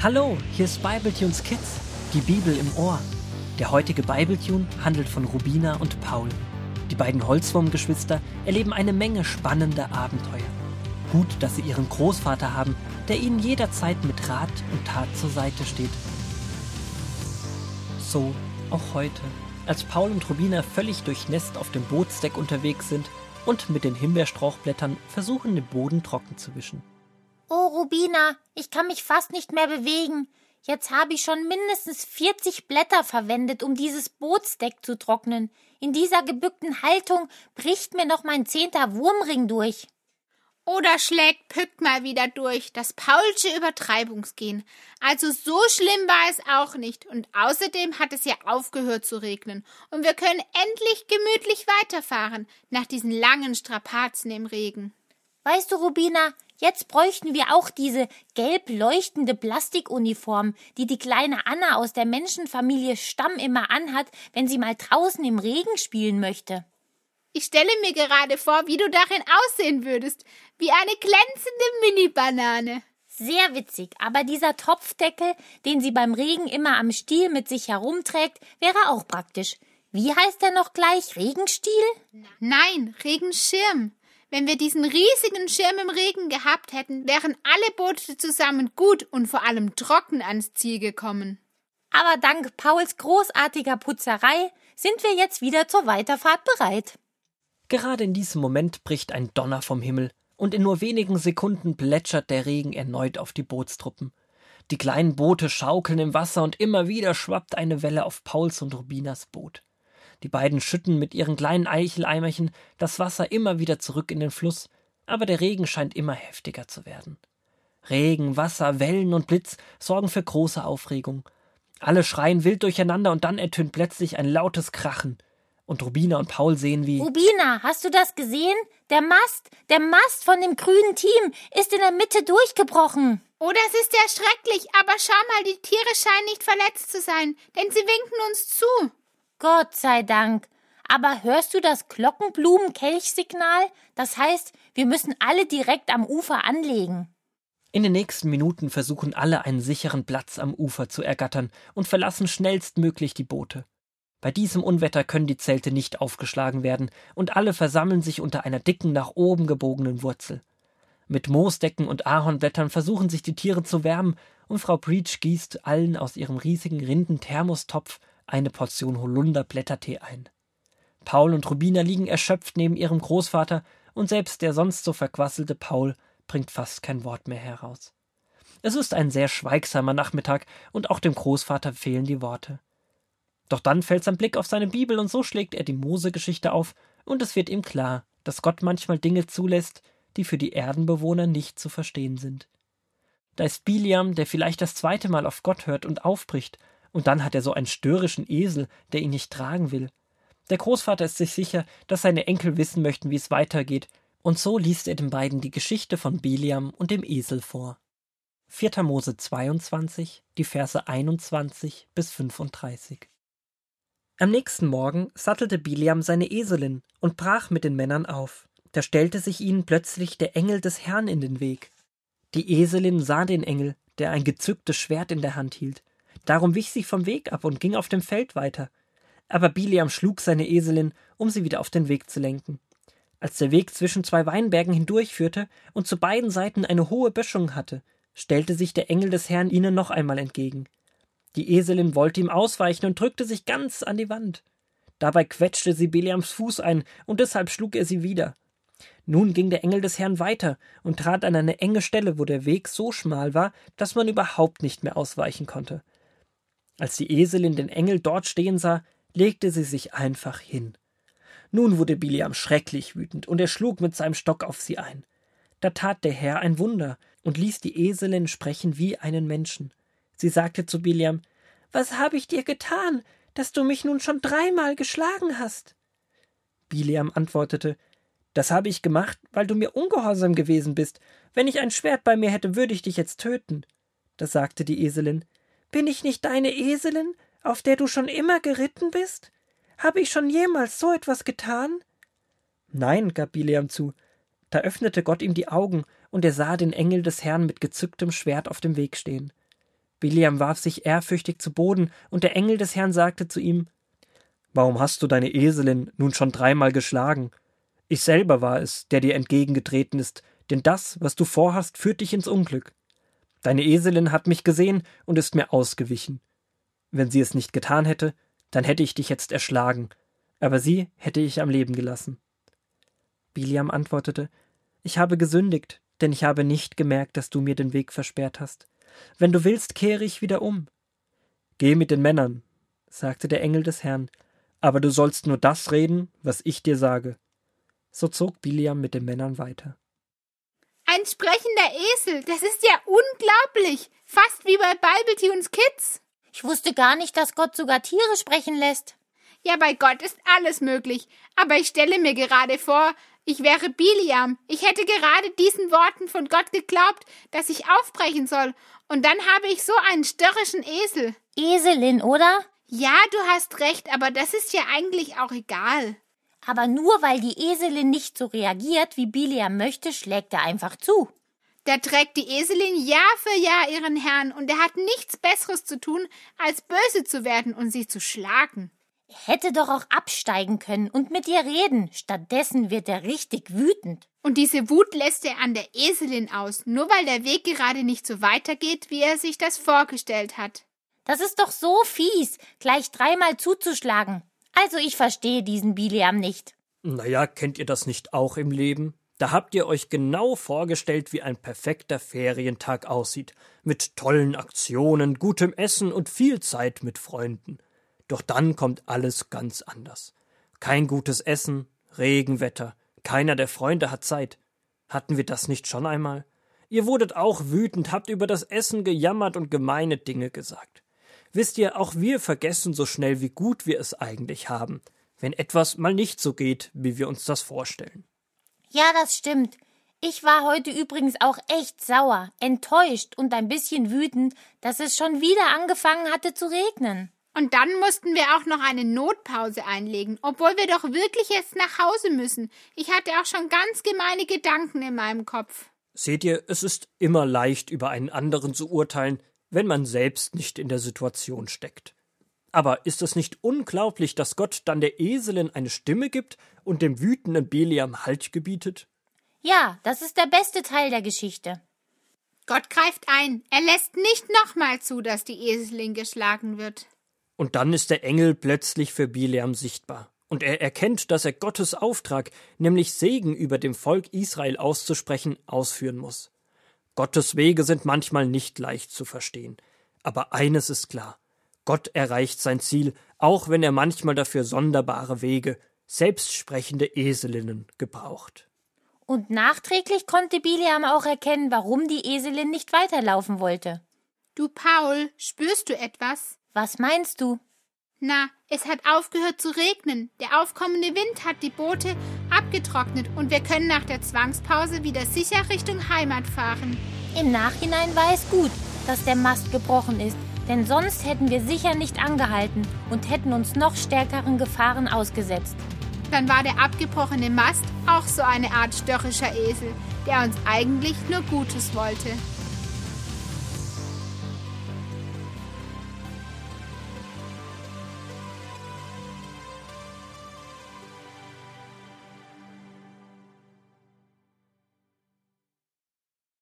Hallo, hier ist Bibletunes Kids, die Bibel im Ohr. Der heutige Bibletune handelt von Rubina und Paul. Die beiden Holzwurmgeschwister erleben eine Menge spannender Abenteuer. Gut, dass sie ihren Großvater haben, der ihnen jederzeit mit Rat und Tat zur Seite steht. So auch heute, als Paul und Rubina völlig durchnässt auf dem Bootsdeck unterwegs sind und mit den Himbeerstrauchblättern versuchen, den Boden trocken zu wischen. Oh, Rubina, ich kann mich fast nicht mehr bewegen. Jetzt habe ich schon mindestens 40 Blätter verwendet, um dieses Bootsdeck zu trocknen. In dieser gebückten Haltung bricht mir noch mein zehnter Wurmring durch. Oder schlägt Pück mal wieder durch, das Paulsche Übertreibungsgehen. Also so schlimm war es auch nicht. Und außerdem hat es ja aufgehört zu regnen. Und wir können endlich gemütlich weiterfahren, nach diesen langen Strapazen im Regen. Weißt du, Rubina, Jetzt bräuchten wir auch diese gelb leuchtende Plastikuniform, die die kleine Anna aus der Menschenfamilie Stamm immer anhat, wenn sie mal draußen im Regen spielen möchte. Ich stelle mir gerade vor, wie du darin aussehen würdest, wie eine glänzende Mini-Banane. Sehr witzig, aber dieser Topfdeckel, den sie beim Regen immer am Stiel mit sich herumträgt, wäre auch praktisch. Wie heißt er noch gleich? Regenstiel? Nein, Regenschirm. Wenn wir diesen riesigen Schirm im Regen gehabt hätten, wären alle Boote zusammen gut und vor allem trocken ans Ziel gekommen. Aber dank Pauls großartiger Putzerei sind wir jetzt wieder zur Weiterfahrt bereit. Gerade in diesem Moment bricht ein Donner vom Himmel, und in nur wenigen Sekunden plätschert der Regen erneut auf die Bootstruppen. Die kleinen Boote schaukeln im Wasser und immer wieder schwappt eine Welle auf Pauls und Rubinas Boot. Die beiden schütten mit ihren kleinen Eicheleimerchen das Wasser immer wieder zurück in den Fluss, aber der Regen scheint immer heftiger zu werden. Regen, Wasser, Wellen und Blitz sorgen für große Aufregung. Alle schreien wild durcheinander und dann ertönt plötzlich ein lautes Krachen. Und Rubina und Paul sehen wie. Rubina, hast du das gesehen? Der Mast, der Mast von dem grünen Team ist in der Mitte durchgebrochen. Oh, das ist ja schrecklich, aber schau mal, die Tiere scheinen nicht verletzt zu sein, denn sie winken uns zu. Gott sei Dank. Aber hörst du das Glockenblumenkelchsignal? Das heißt, wir müssen alle direkt am Ufer anlegen. In den nächsten Minuten versuchen alle einen sicheren Platz am Ufer zu ergattern und verlassen schnellstmöglich die Boote. Bei diesem Unwetter können die Zelte nicht aufgeschlagen werden und alle versammeln sich unter einer dicken, nach oben gebogenen Wurzel. Mit Moosdecken und Ahornblättern versuchen sich die Tiere zu wärmen und Frau Breach gießt allen aus ihrem riesigen Rinden-Thermostopf eine Portion Holunderblättertee ein. Paul und Rubina liegen erschöpft neben ihrem Großvater, und selbst der sonst so verquasselte Paul bringt fast kein Wort mehr heraus. Es ist ein sehr schweigsamer Nachmittag, und auch dem Großvater fehlen die Worte. Doch dann fällt sein Blick auf seine Bibel, und so schlägt er die Mose-Geschichte auf, und es wird ihm klar, dass Gott manchmal Dinge zulässt, die für die Erdenbewohner nicht zu verstehen sind. Da ist Biliam, der vielleicht das zweite Mal auf Gott hört und aufbricht und dann hat er so einen störrischen Esel, der ihn nicht tragen will. Der Großvater ist sich sicher, dass seine Enkel wissen möchten, wie es weitergeht, und so liest er den beiden die Geschichte von Biliam und dem Esel vor. 4. Mose 22, die Verse 21 bis 35. Am nächsten Morgen sattelte Biliam seine Eselin und brach mit den Männern auf. Da stellte sich ihnen plötzlich der Engel des Herrn in den Weg. Die Eselin sah den Engel, der ein gezücktes Schwert in der Hand hielt. Darum wich sie vom Weg ab und ging auf dem Feld weiter. Aber Biliam schlug seine Eselin, um sie wieder auf den Weg zu lenken. Als der Weg zwischen zwei Weinbergen hindurchführte und zu beiden Seiten eine hohe Böschung hatte, stellte sich der Engel des Herrn ihnen noch einmal entgegen. Die Eselin wollte ihm ausweichen und drückte sich ganz an die Wand. Dabei quetschte sie Biliams Fuß ein, und deshalb schlug er sie wieder. Nun ging der Engel des Herrn weiter und trat an eine enge Stelle, wo der Weg so schmal war, dass man überhaupt nicht mehr ausweichen konnte. Als die Eselin den Engel dort stehen sah, legte sie sich einfach hin. Nun wurde Biliam schrecklich wütend, und er schlug mit seinem Stock auf sie ein. Da tat der Herr ein Wunder und ließ die Eselin sprechen wie einen Menschen. Sie sagte zu Biliam Was habe ich dir getan, dass du mich nun schon dreimal geschlagen hast? Biliam antwortete Das habe ich gemacht, weil du mir ungehorsam gewesen bist. Wenn ich ein Schwert bei mir hätte, würde ich dich jetzt töten. Da sagte die Eselin bin ich nicht deine Eselin, auf der du schon immer geritten bist? Habe ich schon jemals so etwas getan? Nein, gab Bileam zu. Da öffnete Gott ihm die Augen, und er sah den Engel des Herrn mit gezücktem Schwert auf dem Weg stehen. Biliam warf sich ehrfürchtig zu Boden, und der Engel des Herrn sagte zu ihm Warum hast du deine Eselin nun schon dreimal geschlagen? Ich selber war es, der dir entgegengetreten ist, denn das, was du vorhast, führt dich ins Unglück. Deine Eselin hat mich gesehen und ist mir ausgewichen. Wenn sie es nicht getan hätte, dann hätte ich dich jetzt erschlagen, aber sie hätte ich am Leben gelassen. Biliam antwortete Ich habe gesündigt, denn ich habe nicht gemerkt, dass du mir den Weg versperrt hast. Wenn du willst, kehre ich wieder um. Geh mit den Männern, sagte der Engel des Herrn, aber du sollst nur das reden, was ich dir sage. So zog Biliam mit den Männern weiter. Ein sprechender Esel, das ist ja unglaublich. Fast wie bei Bibletunes Kids. Ich wusste gar nicht, dass Gott sogar Tiere sprechen lässt. Ja, bei Gott ist alles möglich. Aber ich stelle mir gerade vor, ich wäre Biliam. Ich hätte gerade diesen Worten von Gott geglaubt, dass ich aufbrechen soll. Und dann habe ich so einen störrischen Esel. Eselin, oder? Ja, du hast recht, aber das ist ja eigentlich auch egal. Aber nur weil die Eselin nicht so reagiert, wie Biliam möchte, schlägt er einfach zu. Da trägt die Eselin Jahr für Jahr ihren Herrn, und er hat nichts Besseres zu tun, als böse zu werden und sie zu schlagen. Er hätte doch auch absteigen können und mit ihr reden. Stattdessen wird er richtig wütend. Und diese Wut lässt er an der Eselin aus, nur weil der Weg gerade nicht so weitergeht, wie er sich das vorgestellt hat. Das ist doch so fies, gleich dreimal zuzuschlagen. Also ich verstehe diesen Biliam nicht. Naja, kennt ihr das nicht auch im Leben? Da habt ihr euch genau vorgestellt, wie ein perfekter Ferientag aussieht, mit tollen Aktionen, gutem Essen und viel Zeit mit Freunden. Doch dann kommt alles ganz anders. Kein gutes Essen, Regenwetter, keiner der Freunde hat Zeit. Hatten wir das nicht schon einmal? Ihr wurdet auch wütend, habt über das Essen gejammert und gemeine Dinge gesagt. Wisst ihr, auch wir vergessen so schnell, wie gut wir es eigentlich haben, wenn etwas mal nicht so geht, wie wir uns das vorstellen. Ja, das stimmt. Ich war heute übrigens auch echt sauer, enttäuscht und ein bisschen wütend, dass es schon wieder angefangen hatte zu regnen. Und dann mussten wir auch noch eine Notpause einlegen, obwohl wir doch wirklich jetzt nach Hause müssen. Ich hatte auch schon ganz gemeine Gedanken in meinem Kopf. Seht ihr, es ist immer leicht, über einen anderen zu urteilen, wenn man selbst nicht in der Situation steckt. Aber ist es nicht unglaublich, dass Gott dann der Eselin eine Stimme gibt und dem wütenden Beliam Halt gebietet? Ja, das ist der beste Teil der Geschichte. Gott greift ein. Er lässt nicht nochmal zu, dass die Eselin geschlagen wird. Und dann ist der Engel plötzlich für Bileam sichtbar. Und er erkennt, dass er Gottes Auftrag, nämlich Segen über dem Volk Israel auszusprechen, ausführen muss. Gottes Wege sind manchmal nicht leicht zu verstehen. Aber eines ist klar. Gott erreicht sein Ziel, auch wenn er manchmal dafür sonderbare Wege, selbstsprechende Eselinnen gebraucht. Und nachträglich konnte Biliam auch erkennen, warum die Eselin nicht weiterlaufen wollte. Du Paul, spürst du etwas? Was meinst du? Na, es hat aufgehört zu regnen. Der aufkommende Wind hat die Boote abgetrocknet und wir können nach der Zwangspause wieder sicher Richtung Heimat fahren. Im Nachhinein war es gut, dass der Mast gebrochen ist, denn sonst hätten wir sicher nicht angehalten und hätten uns noch stärkeren Gefahren ausgesetzt. Dann war der abgebrochene Mast auch so eine Art störrischer Esel, der uns eigentlich nur Gutes wollte.